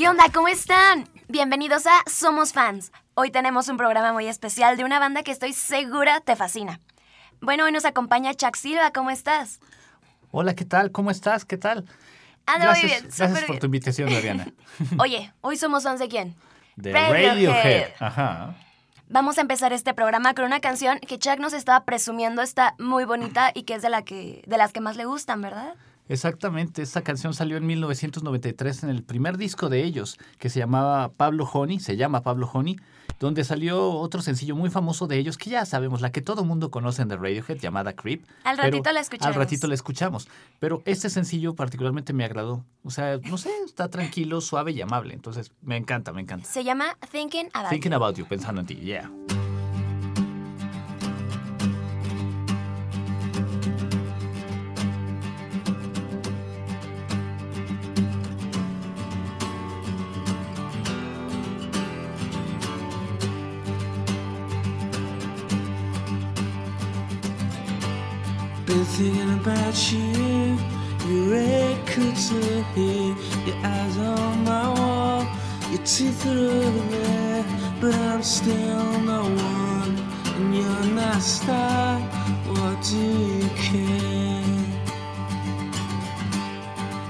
¿Qué onda? ¿Cómo están? Bienvenidos a Somos Fans. Hoy tenemos un programa muy especial de una banda que estoy segura te fascina. Bueno, hoy nos acompaña Chuck Silva. ¿Cómo estás? Hola, ¿qué tal? ¿Cómo estás? ¿Qué tal? Ando gracias, muy bien, gracias por bien. tu invitación, Mariana. Oye, hoy somos fans de quién? De Radiohead. Radiohead. Ajá. Vamos a empezar este programa con una canción que Chuck nos estaba presumiendo está muy bonita y que es de, la que, de las que más le gustan, ¿verdad? Exactamente, esta canción salió en 1993 en el primer disco de ellos, que se llamaba Pablo Honey, se llama Pablo Honey, donde salió otro sencillo muy famoso de ellos, que ya sabemos, la que todo mundo conoce de Radiohead, llamada Creep. Al ratito la escucharemos. Al ratito la escuchamos. Pero este sencillo particularmente me agradó. O sea, no sé, está tranquilo, suave y amable. Entonces, me encanta, me encanta. Se llama Thinking About Thinking You. about you, pensando en ti, yeah. Been thinking about you, your red curtain here, your eyes on my wall, your teeth are over there, but I'm still no one, and you're not star. What do you care?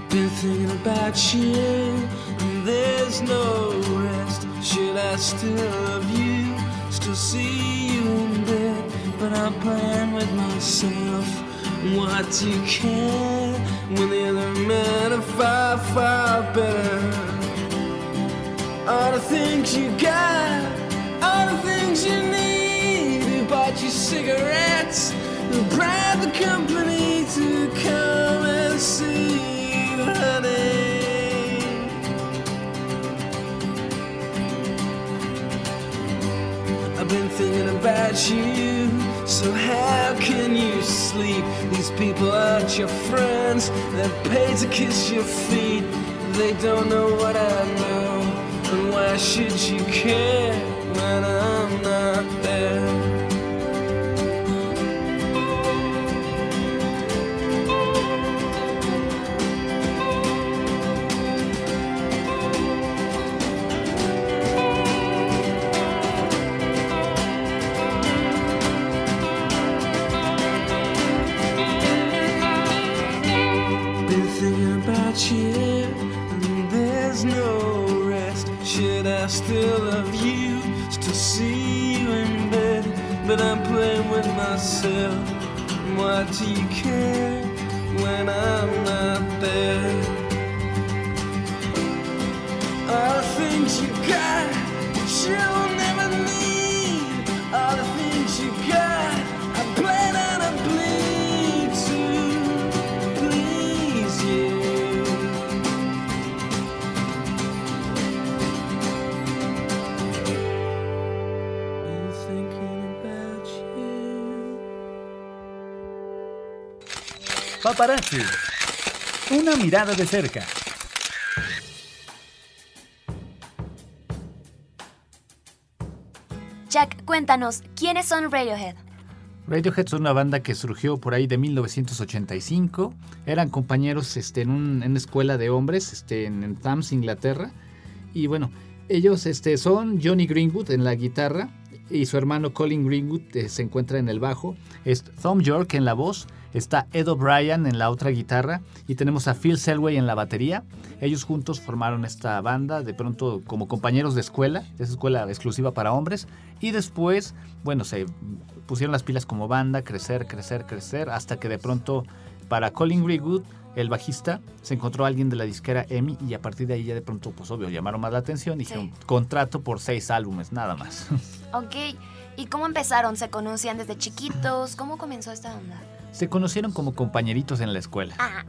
Been thinking about you, and there's no rest. Should I still love you? Still see you in bed, but I'm playing with myself. What do you care when the other men are far, far better? All the things you got, all the things you need. Who bought you cigarettes? Who bribed the company to come and see you, honey? I've been thinking about you. So how can you sleep? These people aren't your friends. They're paid to kiss your feet. They don't know what I know. And why should you care when I'm not there? What do you care Paparazzi. Una mirada de cerca. Chuck, cuéntanos, ¿quiénes son Radiohead? Radiohead es una banda que surgió por ahí de 1985. Eran compañeros este, en, un- en una escuela de hombres este, en, en Thames, Inglaterra. Y bueno, ellos este, son Johnny Greenwood en la guitarra y su hermano Colin Greenwood eh, se encuentra en el bajo. Es Tom York en la voz. Está Ed O'Brien en la otra guitarra y tenemos a Phil Selway en la batería. Ellos juntos formaron esta banda, de pronto como compañeros de escuela, esa escuela exclusiva para hombres. Y después, bueno, se pusieron las pilas como banda, crecer, crecer, crecer, hasta que de pronto para Colin Greenwood, el bajista, se encontró alguien de la disquera EMI y a partir de ahí ya de pronto, pues obvio, llamaron más la atención y dijeron, contrato por seis álbumes, nada más. Ok, ¿y cómo empezaron? ¿Se conocían desde chiquitos? ¿Cómo comenzó esta onda? Se conocieron como compañeritos en la escuela. Ah,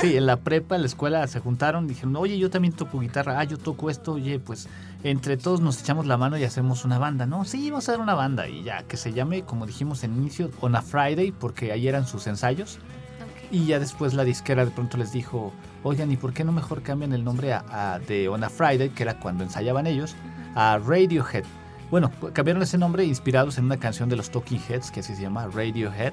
Sí, en la prepa, en la escuela se juntaron, dijeron, oye, yo también toco guitarra, ah, yo toco esto, oye, pues entre todos nos echamos la mano y hacemos una banda, ¿no? Sí, vamos a hacer una banda y ya, que se llame, como dijimos en inicio, On a Friday, porque ahí eran sus ensayos. Y ya después la disquera de pronto les dijo, oigan, ¿y por qué no mejor cambian el nombre a, a- de On a Friday, que era cuando ensayaban ellos, a Radiohead? Bueno, cambiaron ese nombre inspirados en una canción de los Talking Heads, que así se llama Radiohead.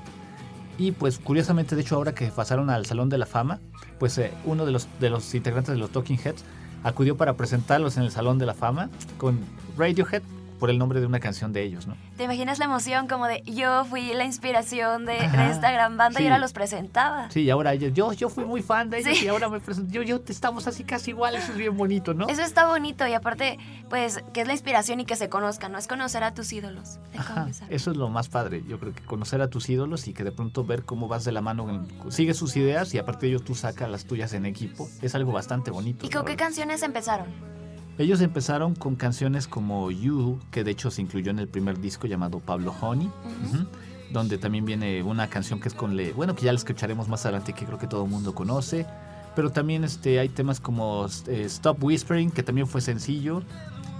Y pues curiosamente, de hecho, ahora que pasaron al Salón de la Fama, pues eh, uno de los, de los integrantes de los Talking Heads acudió para presentarlos en el Salón de la Fama con Radiohead por el nombre de una canción de ellos, ¿no? ¿Te imaginas la emoción como de yo fui la inspiración de, esta gran banda y ahora los presentaba? Sí, y ahora ellos, yo, yo fui muy fan de ellos Sí. y ahora me presento, yo, yo, estamos así casi igual, eso es bien bonito, ¿no? Eso está bonito y aparte, pues, que es la inspiración y que se conozcan, ¿no? Es conocer a tus ídolos. Ajá, eso es lo más padre, yo creo que conocer a tus ídolos y que de pronto ver cómo vas de la mano, sigues sus ideas y aparte de ello tú sacas las tuyas en equipo, es algo bastante bonito. ¿Y con qué verdad. canciones empezaron? Ellos empezaron con canciones como You, que de hecho se incluyó en el primer disco llamado Pablo Honey, donde también viene una canción que es con Le, bueno, que ya la escucharemos más adelante, que creo que todo el mundo conoce. Pero también este, hay temas como eh, Stop Whispering, que también fue sencillo.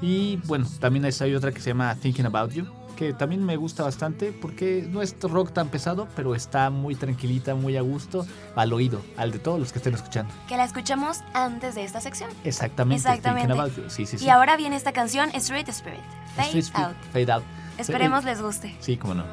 Y bueno, también hay otra que se llama Thinking About You, que también me gusta bastante porque no es rock tan pesado, pero está muy tranquilita, muy a gusto, al oído, al de todos los que estén escuchando. Que la escuchamos antes de esta sección. Exactamente. Exactamente. Sí, sí, sí. Y ahora viene esta canción, Street Spirit, Fade Street Spirit, Out. Fade Out. Esperemos les guste. Sí, cómo no.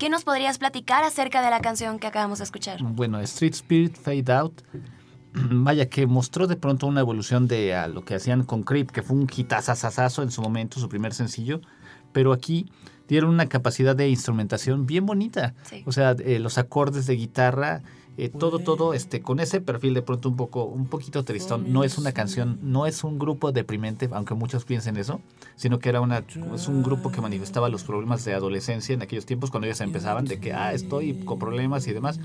¿Qué nos podrías platicar acerca de la canción que acabamos de escuchar? Bueno, Street Spirit Fade Out, vaya que mostró de pronto una evolución de a lo que hacían con Creep, que fue un hitazazazazo en su momento, su primer sencillo, pero aquí dieron una capacidad de instrumentación bien bonita. Sí. O sea, eh, los acordes de guitarra, eh, todo, todo, este, con ese perfil de pronto un poco, un poquito tristón. No es una canción, no es un grupo deprimente, aunque muchos piensen eso, sino que era una, es un grupo que manifestaba los problemas de adolescencia en aquellos tiempos cuando ellos empezaban, de que, ah, estoy con problemas y demás.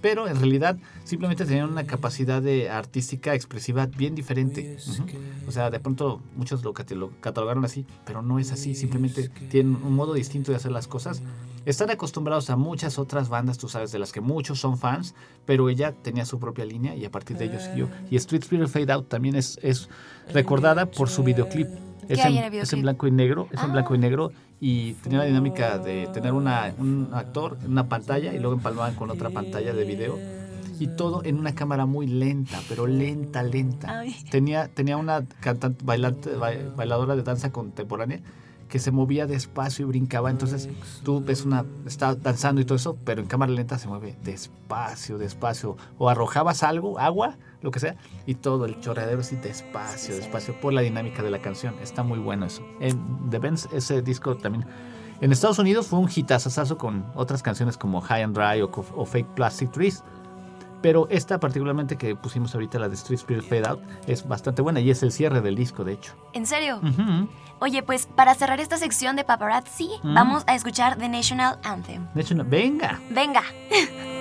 Pero en realidad simplemente tenían una capacidad de artística expresiva bien diferente. Ujú. O sea, de pronto muchos lo, lo catalogaron así, pero no es así. Simplemente tienen un modo distinto de hacer las cosas. Están acostumbrados a muchas otras bandas, tú sabes, de las que muchos son fans, pero ella tenía su propia línea y a partir de ello siguió. Y Street Spirit Fade Out también es, es recordada por su videoclip. Es en, es blanco y negro, es en Ah. blanco y negro y tenía la dinámica de tener una, un actor en una pantalla y luego empalmaban con otra pantalla de video y todo en una cámara muy lenta, pero lenta, lenta. Ay. Tenía, tenía una cantante, bailante, ba- bailadora de danza contemporánea que se movía despacio y brincaba. Entonces tú ves una, está danzando y todo eso, pero en cámara lenta se mueve despacio, despacio. O arrojabas algo, agua, lo que sea, y todo el chorreadero así despacio, despacio, por la dinámica de la canción. Está muy bueno eso. En The Benz, ese disco también. En Estados Unidos fue un hitazazazo con otras canciones como High and Dry o, Fake Plastic Trees. Pero esta particularmente que pusimos ahorita, la de Street Spirit Fade Out, es bastante buena y es el cierre del disco, de hecho. ¿En serio? Oye, pues para cerrar esta sección de paparazzi, vamos a escuchar The National Anthem. Venga. Venga.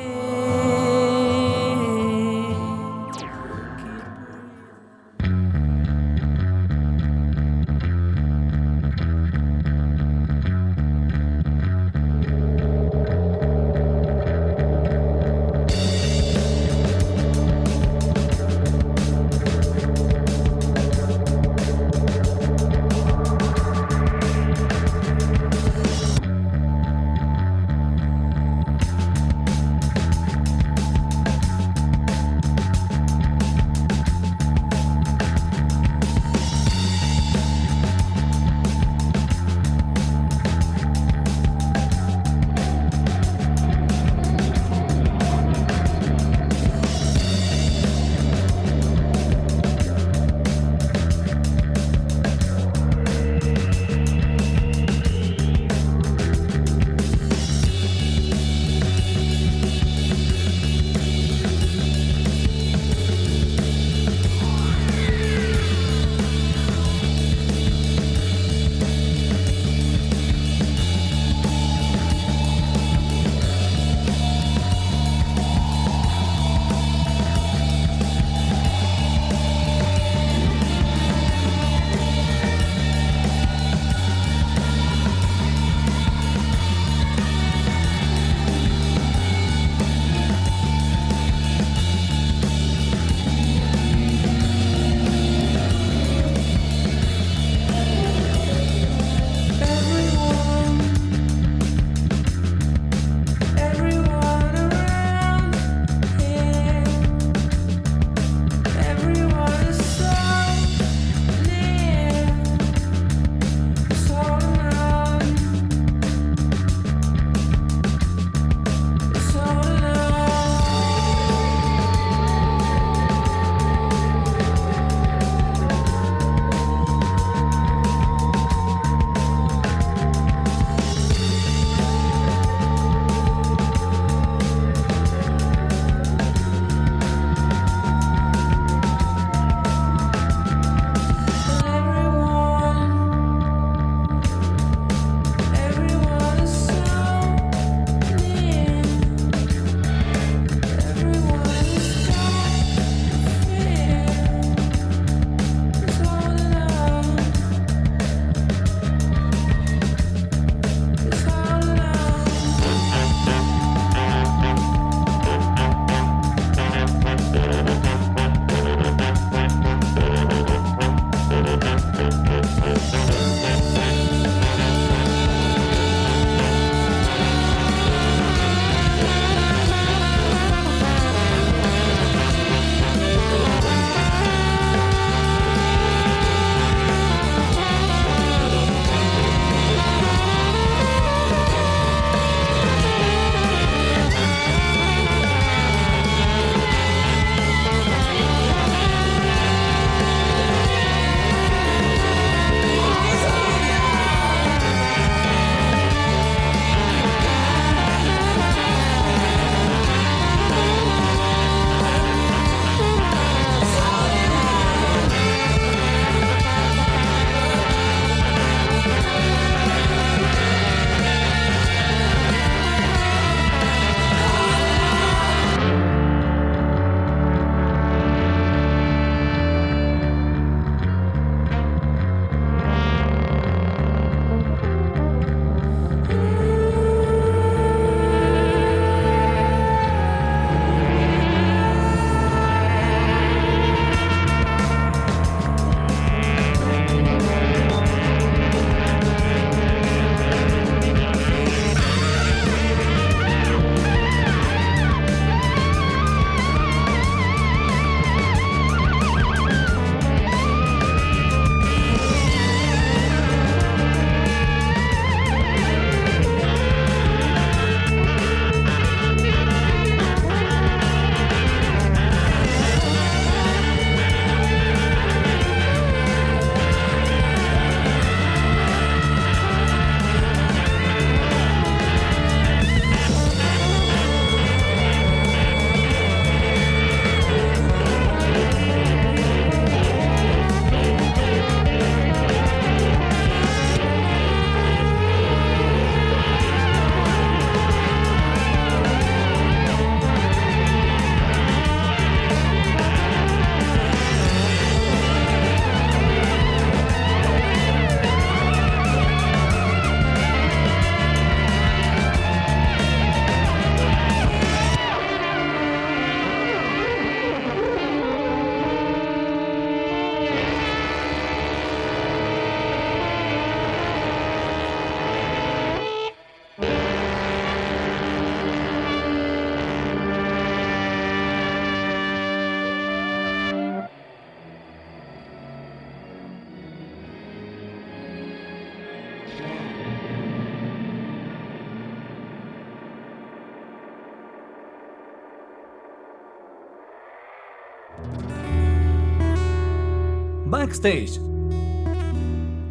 Backstage.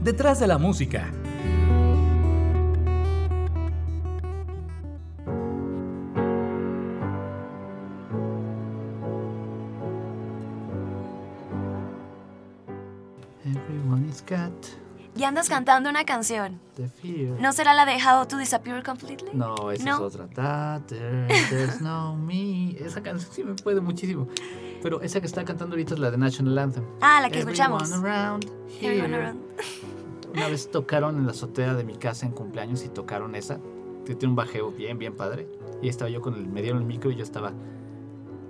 Detrás de la música. Everyone is got Y andas cantando una canción. the fear. ¿No será la de How to Disappear Completely? No, esa ¿No? es otra. That there- there's no me. Esa canción sí me puede muchísimo. Pero esa que está cantando ahorita es la de National Anthem. Ah, la que escuchamos. Everyone around Everyone here. around. Una vez tocaron en la azotea de mi casa en cumpleaños y tocaron esa. Que tiene un bajeo bien, bien padre. Y estaba yo con el, me dieron el micro y yo estaba.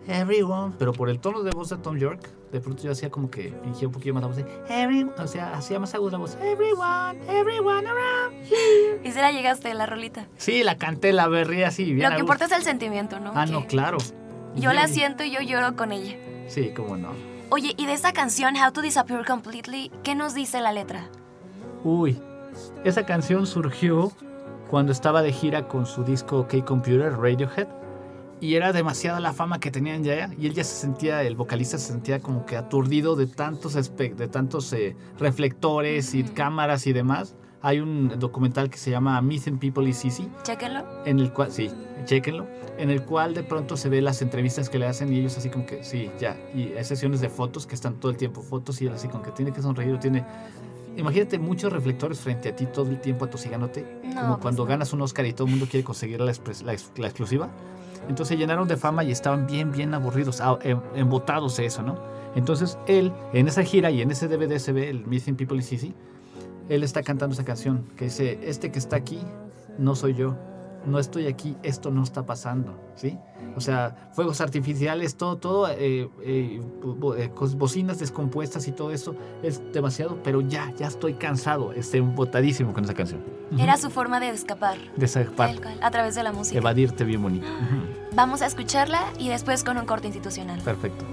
Everyone. Pero por el tono de voz de Tom York, de pronto yo hacía como que fingía un poquito más la voz de Everyone. O sea, hacía más aguda la voz. Everyone, everyone around here. Y se la llegaste, la rolita. Sí, la canté, la berré así. bien Lo que importa es el sentimiento, ¿no? Ah, Que no, claro. Yo la siento y yo lloro con ella. Sí, cómo no. Oye, y de esta canción, How to Disappear Completely, ¿qué nos dice la letra? Uy, esa canción surgió cuando estaba de gira con su disco K-Computer, Radiohead. Y era demasiada la fama que tenían ya. Y él ya se sentía, el vocalista se sentía como que aturdido de tantos, de tantos eh, reflectores y cámaras y demás. Hay un documental que se llama Missing People is Easy, Chéquenlo. en el cual, sí, chéquenlo, en el cual de pronto se ve las entrevistas que le hacen y ellos así como que, sí, ya, y hay sesiones de fotos que están todo el tiempo, fotos y él así como que tiene que sonreír, o tiene, imagínate muchos reflectores frente a ti todo el tiempo atosigándote, No, como pues cuando no. ganas un Oscar y todo el mundo quiere conseguir la, la la exclusiva. Entonces se llenaron de fama y estaban bien, bien aburridos, ah, em- embotados de eso, ¿no? Entonces él, en esa gira y en ese DVD se ve el Missing People is Easy, él está cantando esa canción que dice, este que está aquí no soy yo, no estoy aquí, esto no está pasando, ¿sí? O sea, fuegos artificiales, todo, todo, eh, eh, eh, bocinas descompuestas y todo eso es demasiado, pero ya, ya estoy cansado, estoy embotadísimo con esa canción. Era su forma de escapar. De cual, a través de la música. evadirte bien bonito. Vamos a escucharla y después con un corte institucional. Perfecto.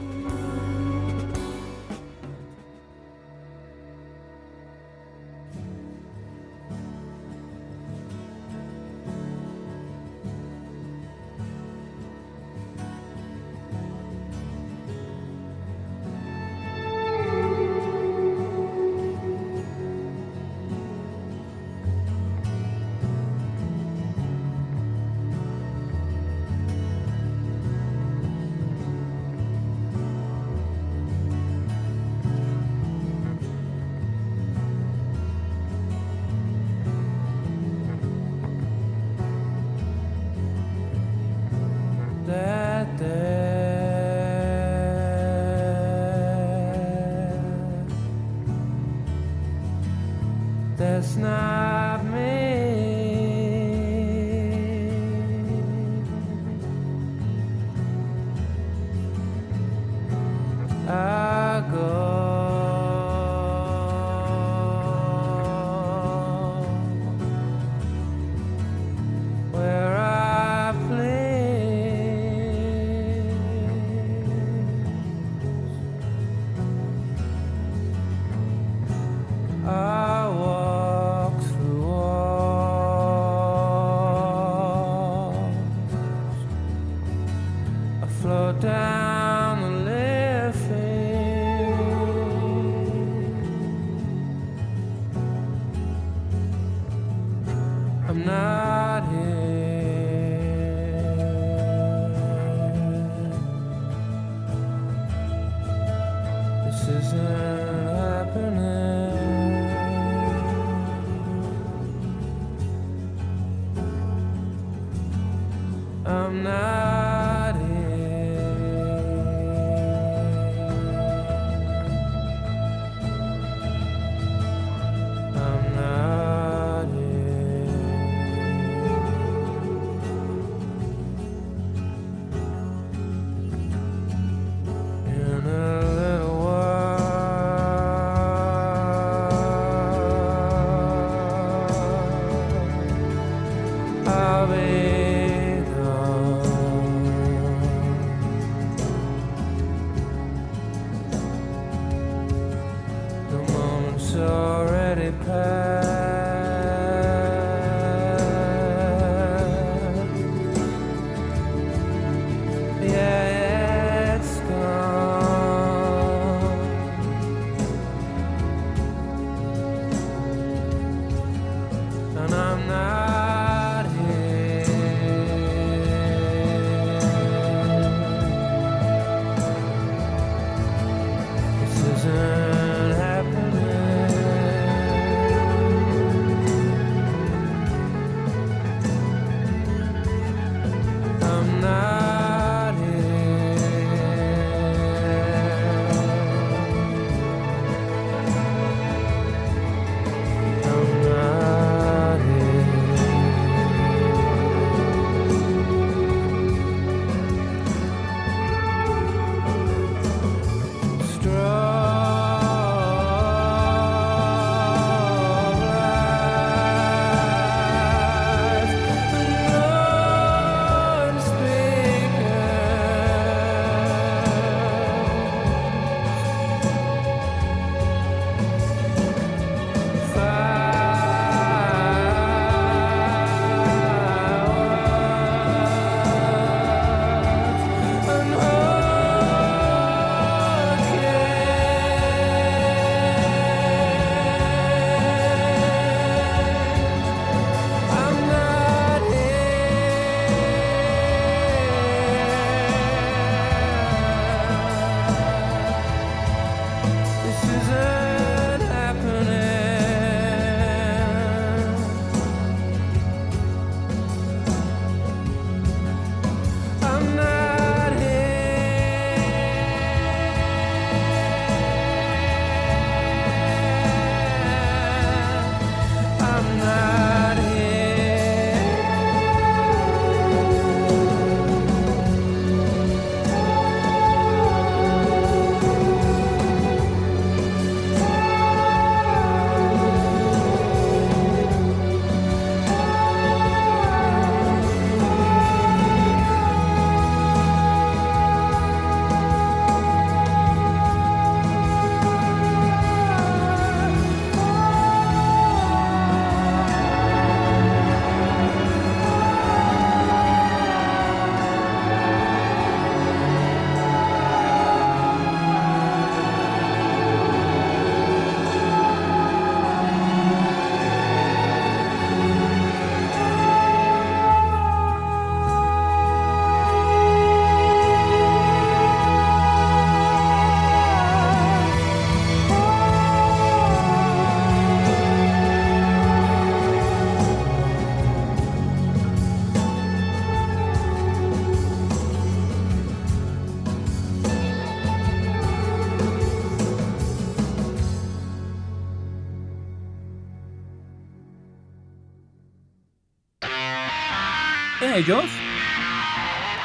Ellos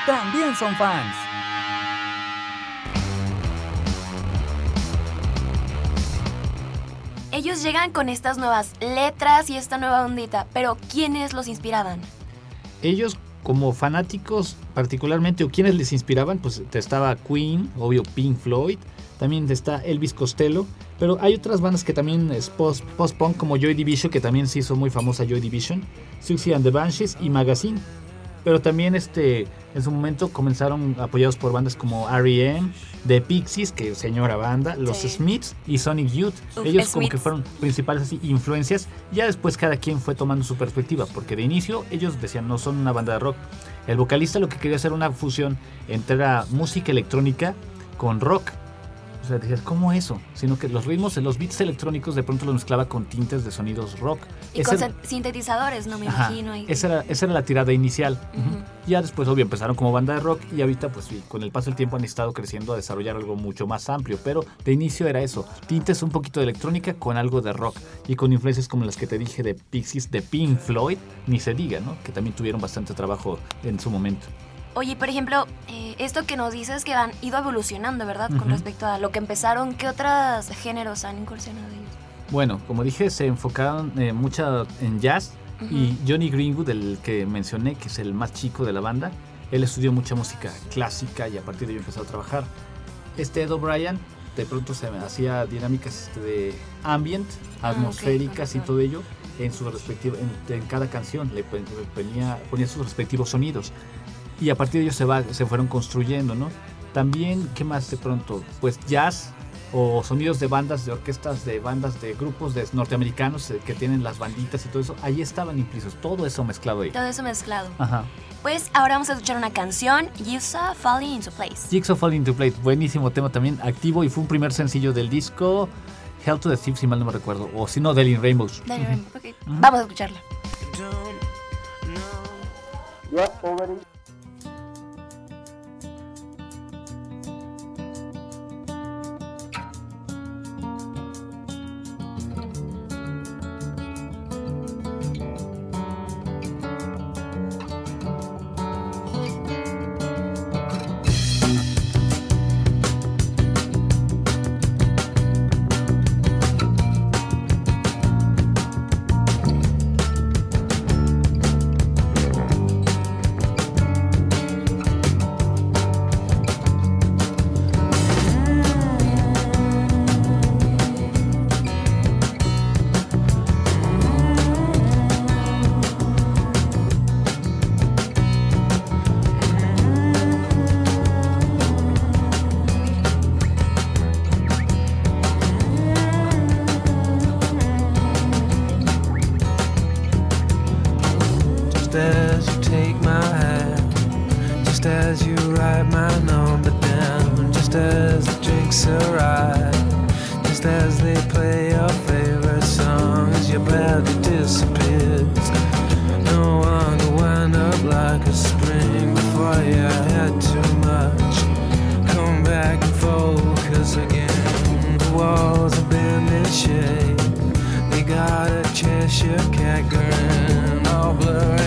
también son fans. Ellos llegan con estas nuevas letras y esta nueva ondita, pero ¿quiénes los inspiraban? Ellos como fanáticos particularmente o quienes les inspiraban, pues te estaba Queen, obvio Pink Floyd, también te está Elvis Costello, pero hay otras bandas que también es post- post-punk como Joy Division, que también se hizo muy famosa Joy Division, Suxy and the Banshees y Magazine. Pero también este, en su momento comenzaron apoyados por bandas como R.E.M., The Pixies, que señora banda, Los Sí. Smiths y Sonic Youth. Uf, Ellos como que fueron principales así, influencias. Ya después cada quien fue tomando su perspectiva, porque de inicio ellos decían no son una banda de rock. El vocalista lo que quería hacer una fusión entre la música electrónica con rock. O sea, decías, ¿cómo eso? Sino que los ritmos, los beats electrónicos de pronto los mezclaba con tintes de sonidos rock. Y Ese- con sin- sintetizadores, no me Ajá, imagino. ahí. esa, era, esa era la tirada inicial. Ujú. Ujú. Ya después, obvio, empezaron como banda de rock y ahorita, pues con el paso del tiempo han estado creciendo a desarrollar algo mucho más amplio. Pero de inicio era eso: tintes un poquito de electrónica con algo de rock y con influencias como las que te dije de Pixies, de Pink Floyd, ni se diga, ¿no? Que también tuvieron bastante trabajo en su momento. Oye, por ejemplo, eh, esto que nos dices que han ido evolucionando, ¿verdad? Con Ujú. respecto a lo que empezaron, ¿qué otros géneros han incursionado ellos? Bueno, como dije, se enfocaron eh, mucho en jazz y Johnny Greenwood, el que mencioné, que es el más chico de la banda, él estudió mucha música clásica y a partir de ello empezó a trabajar. Este Ed O'Brien de pronto se hacía dinámicas este, de ambient, atmosféricas y ajá. todo ello en su respectivo, en, en cada canción le ponía, ponía sus respectivos sonidos y a partir de ello se, va, se fueron construyendo, ¿no? También, ¿qué más de pronto? Pues jazz o sonidos de bandas, de orquestas, de bandas, de grupos de norteamericanos eh, que tienen las banditas y todo eso, ahí estaban implícitos, todo eso mezclado ahí. Todo eso mezclado. Ajá. Pues ahora vamos a escuchar una canción, Yusa Falling into Place. Jigsaw Falling into Place, buenísimo tema también, activo y fue un primer sencillo del disco Hell to the Thief, si mal no me recuerdo, o si no, del In Rainbows. Dale, Remy, ok. Vamos a escucharla. Take my hand, just as you write my number down, just as the drinks arrive, just as they play your favorite song, as your body disappears. No could wind up like a spring before you had too much. Come back and focus again. The walls have been in shape. They got a Cheshire cat grin, all blurring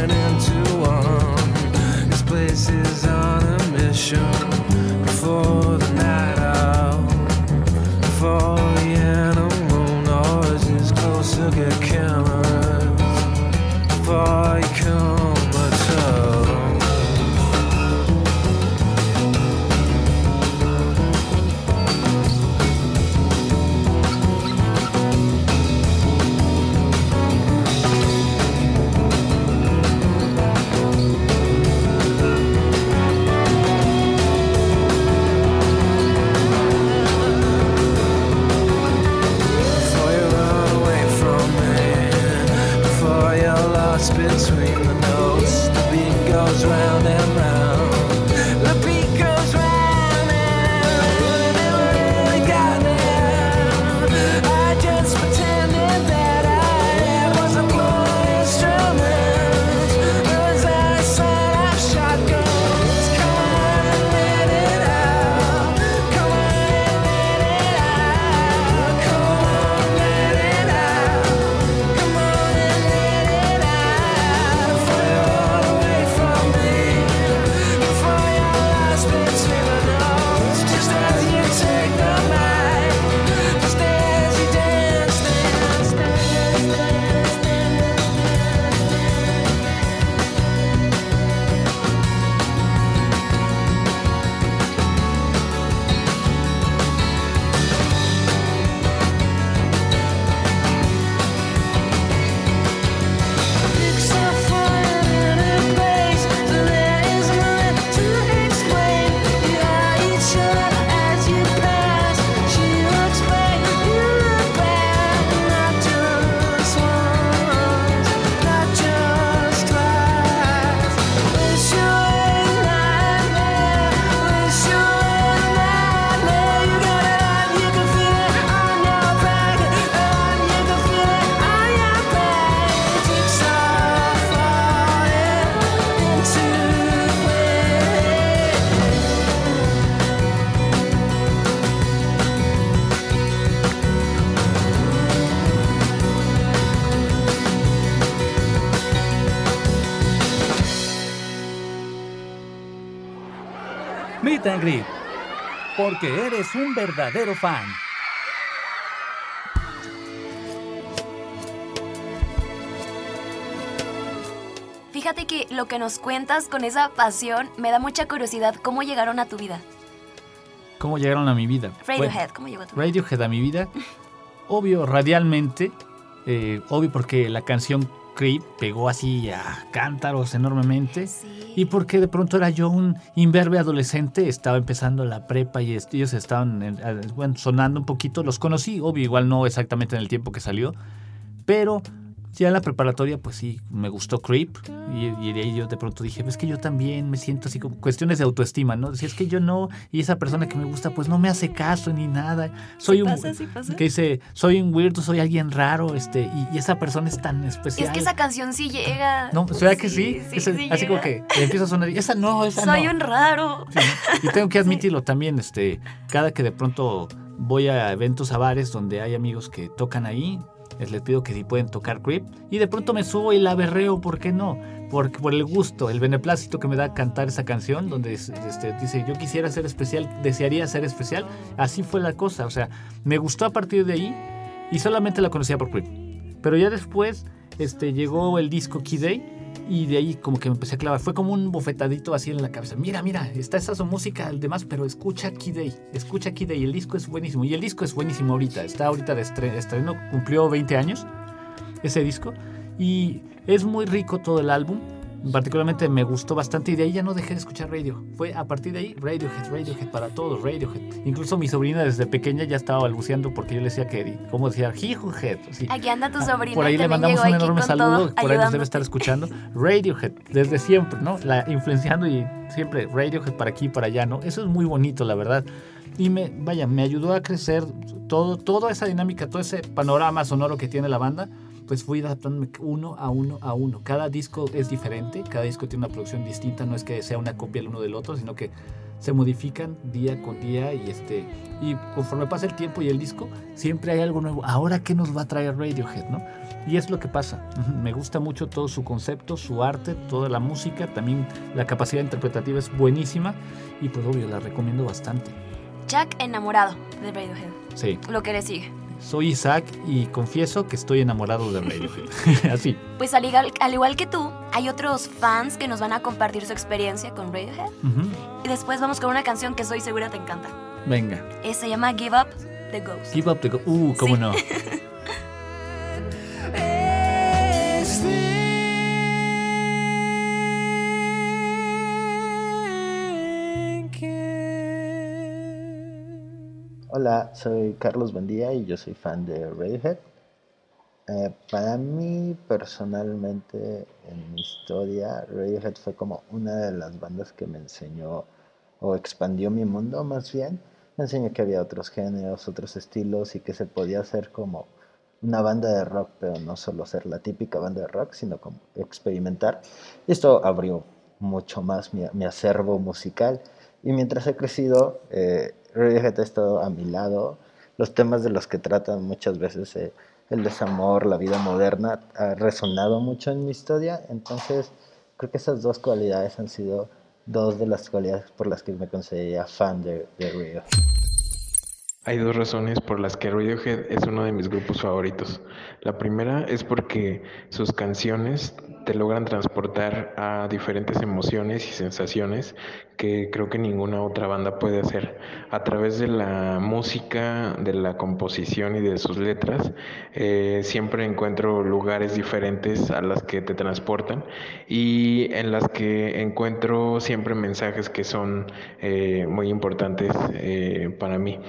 porque eres un verdadero fan. Fíjate que lo que nos cuentas con esa pasión me da mucha curiosidad. ¿Cómo llegaron a tu vida? ¿Cómo llegaron a mi vida? Radiohead, ¿cómo llegó a tu vida? Radiohead a mi vida. Obvio, radialmente. eh, obvio porque la canción Creep pegó así a cántaros enormemente. Y porque de pronto era yo un imberbe adolescente, estaba empezando la prepa y ellos estaban sonando un poquito. Los conocí, obvio, igual no exactamente en el tiempo que salió, pero ya en la preparatoria, pues sí, me gustó Creep. Y, y de ahí yo de pronto dije, es que yo también me siento así como cuestiones de autoestima, ¿no? Decía, es que yo no, y esa persona que me gusta, pues no me hace caso ni nada. Soy Sí un. pasa, sí pasa. Que dice, soy un weirdo, soy alguien raro, este, y, y esa persona es tan especial. Es que esa canción sí llega. No, ¿será que sí? Sí, Esa- sí así como que empieza a sonar. y, Esa no, esa Soy no. un raro. Sí, ¿no? Y tengo que admitirlo también, este, cada que de pronto voy a eventos a bares donde hay amigos que tocan ahí, les, pido que si pueden tocar Creep y de pronto me subo y la berreo, ¿por qué no? Porque por el gusto, el beneplácito que me da cantar esa canción, donde es- este, dice yo quisiera ser especial, desearía ser especial, así fue la cosa, o sea, me gustó a partir de ahí y solamente la conocía por Creep. Pero ya después este, llegó el disco Key Day y de ahí como que me empecé a clavar. Fue como un bofetadito así en la cabeza. Mira, mira, está esa su música, el demás, pero escucha Key Day. Escucha Key Day. El disco es buenísimo. Y el disco es buenísimo ahorita. Está ahorita de estre- estreno. Cumplió 20 años ese disco. Y es muy rico todo el álbum. Particularmente me gustó bastante y de ahí ya no dejé de escuchar radio. Fue a partir de ahí Radiohead, Radiohead para todos, Radiohead. Incluso mi sobrina desde pequeña ya estaba balbuceando porque yo le decía que, ¿cómo decía? Jijuhead. Sí. Aquí anda tu Ah, sobrina. Por ahí le mandamos un enorme saludo, por ahí nos debe estar escuchando. Radiohead, desde siempre, ¿no? La influenciando y siempre Radiohead para aquí y para allá, ¿no? Eso es muy bonito, la verdad. Y me, vaya, me ayudó a crecer todo, toda esa dinámica, todo ese panorama sonoro que tiene la banda, pues fui adaptándome uno a uno a uno. Cada disco es diferente, cada disco tiene una producción distinta, no es que sea una copia el uno del otro, sino que se modifican día con día y este y conforme pasa el tiempo y el disco siempre hay algo nuevo. Ahora qué nos va a traer Radiohead, ¿no? Y es lo que pasa. Me gusta mucho todo su concepto, su arte, toda la música, también la capacidad interpretativa es buenísima y pues obvio la recomiendo bastante. Jack enamorado de Radiohead. Sí, Lo que le sigue. Soy Isaac y confieso que estoy enamorado de Radiohead. Así. Pues al igual, al igual que tú, hay otros fans que nos van a compartir su experiencia con Radiohead. Y después vamos con una canción que estoy segura te encanta. Venga. Eh, se llama Give Up the Ghost. Give up the go- Uh, cómo Sí. no. Hola, soy Carlos Bandía y yo soy fan de Radiohead. Eh, para mí, personalmente, en mi historia, Radiohead fue como una de las bandas que me enseñó o expandió mi mundo más bien. Me enseñó que había otros géneros, otros estilos y que se podía hacer como una banda de rock, pero no solo ser la típica banda de rock, sino como experimentar. Y esto abrió mucho más mi, mi acervo musical. Y mientras he crecido, eh, Radiohead ha estado a mi lado. Los temas de los que tratan muchas veces, eh, el desamor, la vida moderna, ha resonado mucho en mi historia. Entonces, creo que esas dos cualidades han sido dos de las cualidades por las que me consideraría fan de, de. Hay dos razones por las que Radiohead es uno de mis grupos favoritos. La primera es porque sus canciones te logran transportar a diferentes emociones y sensaciones que creo que ninguna otra banda puede hacer. A través de la música, de la composición y de sus letras, eh, siempre encuentro lugares diferentes a las que te transportan y en las que encuentro siempre mensajes que son eh, muy importantes eh, para mí.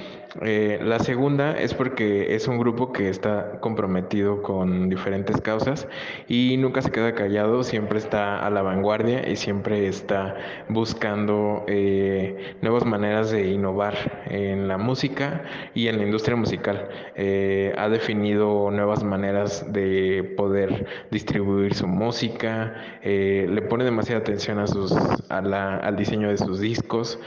Eh, la segunda es porque es un grupo que está comprometido con diferentes causas y nunca se queda callado, siempre está a la vanguardia y siempre está buscando eh, nuevas maneras de innovar en la música y en la industria musical. Eh, ha definido nuevas maneras de poder distribuir su música, le pone demasiada atención a sus, al diseño de sus discos.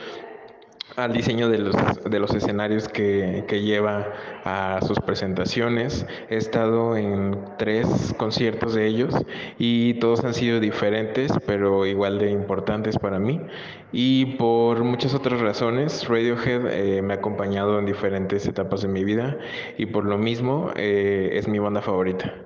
Al diseño de los, de los escenarios que, que, lleva a sus presentaciones. He estado en tres conciertos de ellos y todos han sido diferentes, pero igual de importantes para mí. Y por muchas otras razones, Radiohead eh, me ha acompañado en diferentes etapas de mi vida y por lo mismo eh, es mi banda favorita.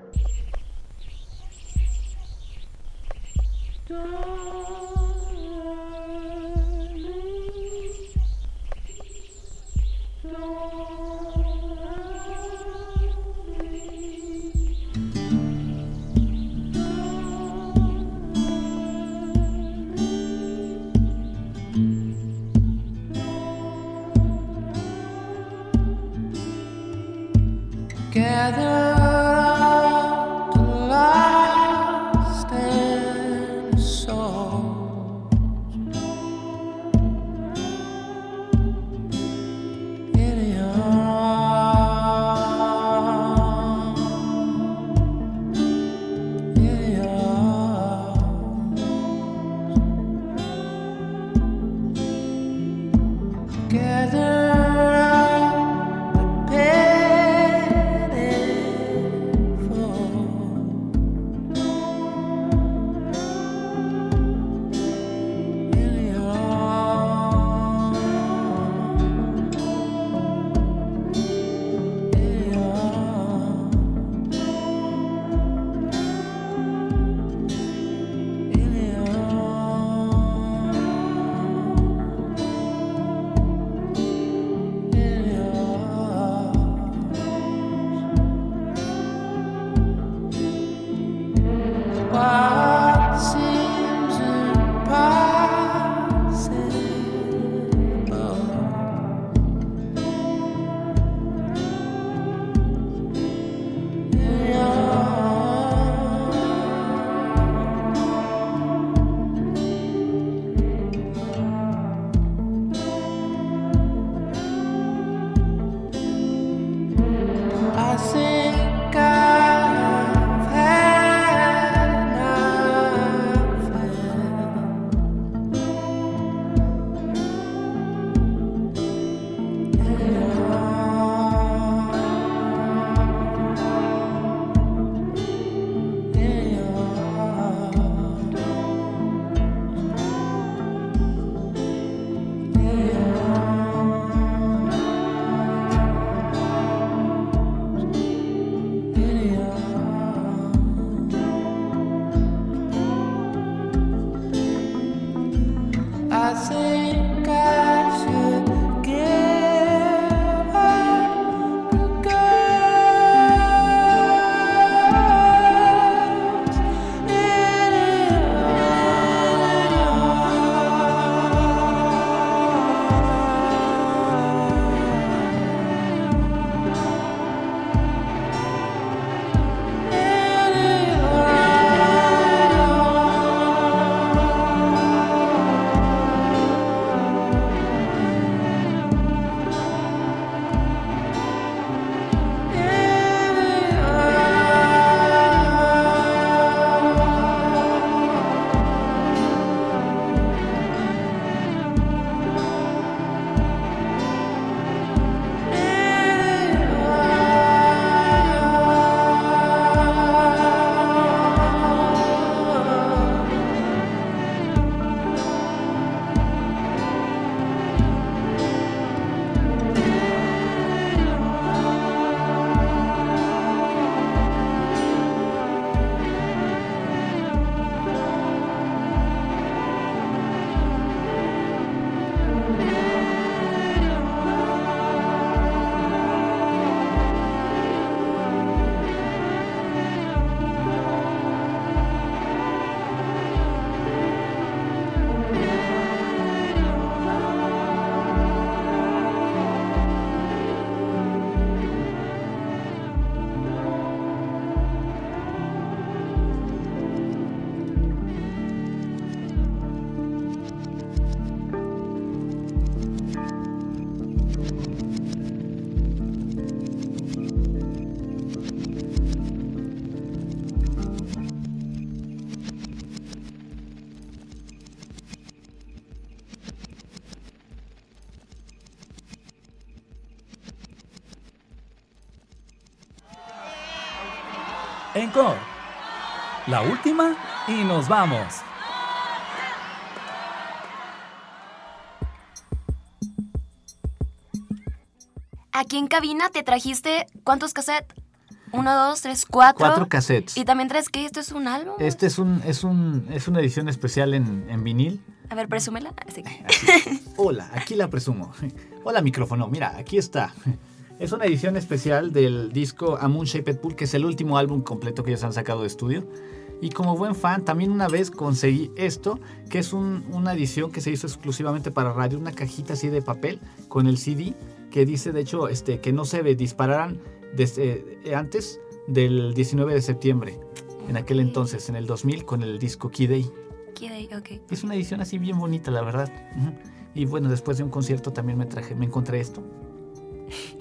Encore. La última y nos vamos. Aquí en cabina te trajiste ¿cuántos cassettes? Uno, dos, tres, cuatro. Cuatro cassettes. Y también traes que esto es un álbum. Este es un, es un, es una edición especial en, en vinil. A ver, presúmela. Así. Hola, aquí la presumo. Hola micrófono, mira, aquí está. Es una edición especial del disco A Moon Shaped Pool, que es el último álbum completo que ellos han sacado de estudio. Y como buen fan, también una vez conseguí esto, que es un- una edición que se hizo exclusivamente para radio, una cajita así de papel con el CD, que dice de hecho este, que no se dispararan desde, eh, antes del 19 de septiembre, en aquel entonces, en el 2000, con el disco Key Day. Kid A, ok. Es una edición así bien bonita, la verdad. Y bueno, después de un concierto también me traje, me encontré esto.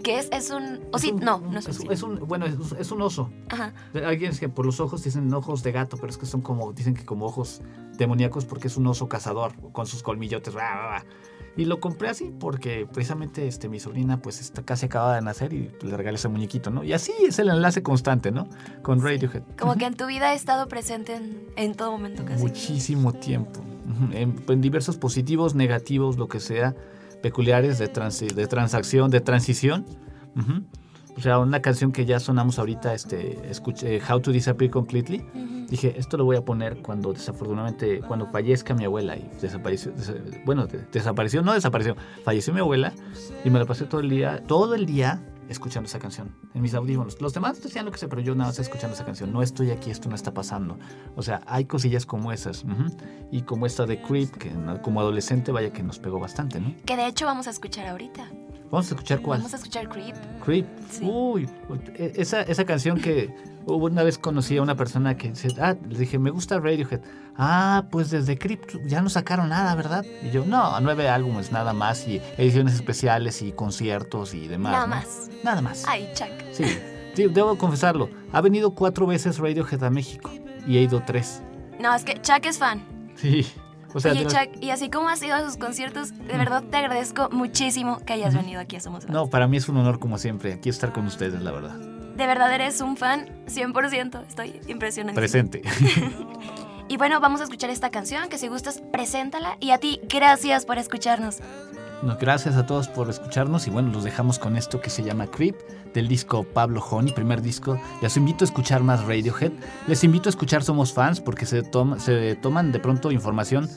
¿Qué es? Es un... O Es sí, un- no, no es un... es, sí. es un bueno, es, es un oso. Ajá. Alguien es que por los ojos dicen ojos de gato, pero es que son como, dicen que como ojos demoníacos porque es un oso cazador con sus colmillotes. Y lo compré así porque precisamente este, mi sobrina pues está, casi acaba de nacer y le regalé ese muñequito, ¿no? Y así es el enlace constante, ¿no? Con Radiohead. Como que en tu vida he estado presente en, en todo momento casi. Muchísimo tiempo. En, en diversos positivos, negativos, lo que sea, peculiares de, transi- de transacción, de transición. Ujú. O sea, una canción que ya sonamos ahorita, este, escuché, How to Disappear Completely. Ujú. Dije, esto lo voy a poner cuando desafortunadamente, cuando fallezca mi abuela y desapareció, des- bueno, de- desapareció, no desapareció, falleció mi abuela y me la pasé todo el día, todo el día escuchando esa canción en mis audífonos. Los demás decían lo que sé, pero yo nada más escuchando esa canción. No estoy aquí, esto no está pasando. O sea, hay cosillas como esas. ujú. Y como esta de Creep, que como adolescente vaya que nos pegó bastante, ¿no? Que de hecho vamos a escuchar ahorita. Vamos a escuchar cuál. Vamos a escuchar Creep. Creep. Sí. Uy, e- esa, esa canción que hubo una vez conocí a una persona que dice, ah, le dije, me gusta Radiohead. Ah, pues desde Creep ya no sacaron nada, ¿verdad? Y yo, no, nueve álbumes nada más y ediciones especiales y conciertos y demás. Nada ¿no? más. Nada más. Ay, Chuck. Sí, sí, debo confesarlo. Ha venido cuatro veces Radiohead a México y he ido tres. No, es que Chuck es fan. Sí. O sea, Oye, Chuck, y así como has ido a sus conciertos, de verdad te agradezco muchísimo que hayas venido aquí a Somos Fans. no, para mí es un honor como siempre aquí estar con ustedes, la verdad. De verdad eres un fan 100%. Estoy impresionada. Presente. Y bueno, vamos a escuchar esta canción, que si gustas, preséntala. Y a ti, gracias por escucharnos. No, gracias a todos por escucharnos y bueno, los dejamos con esto que se llama Creep del disco Pablo Honey, primer disco. Les invito a escuchar más Radiohead. Les invito a escuchar Somos Fans porque se, toma- se toman de pronto información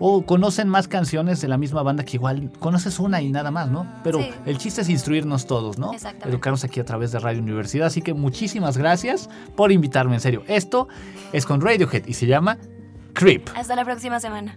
o conocen más canciones de la misma banda que igual conoces una y nada más, ¿no? Pero Sí. el chiste es instruirnos todos, ¿no? Educarnos aquí a través de Radio Universidad. Así que muchísimas gracias por invitarme, en serio. Esto es con Radiohead y se llama Creep. Hasta la próxima semana.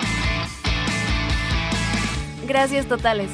Gracias totales.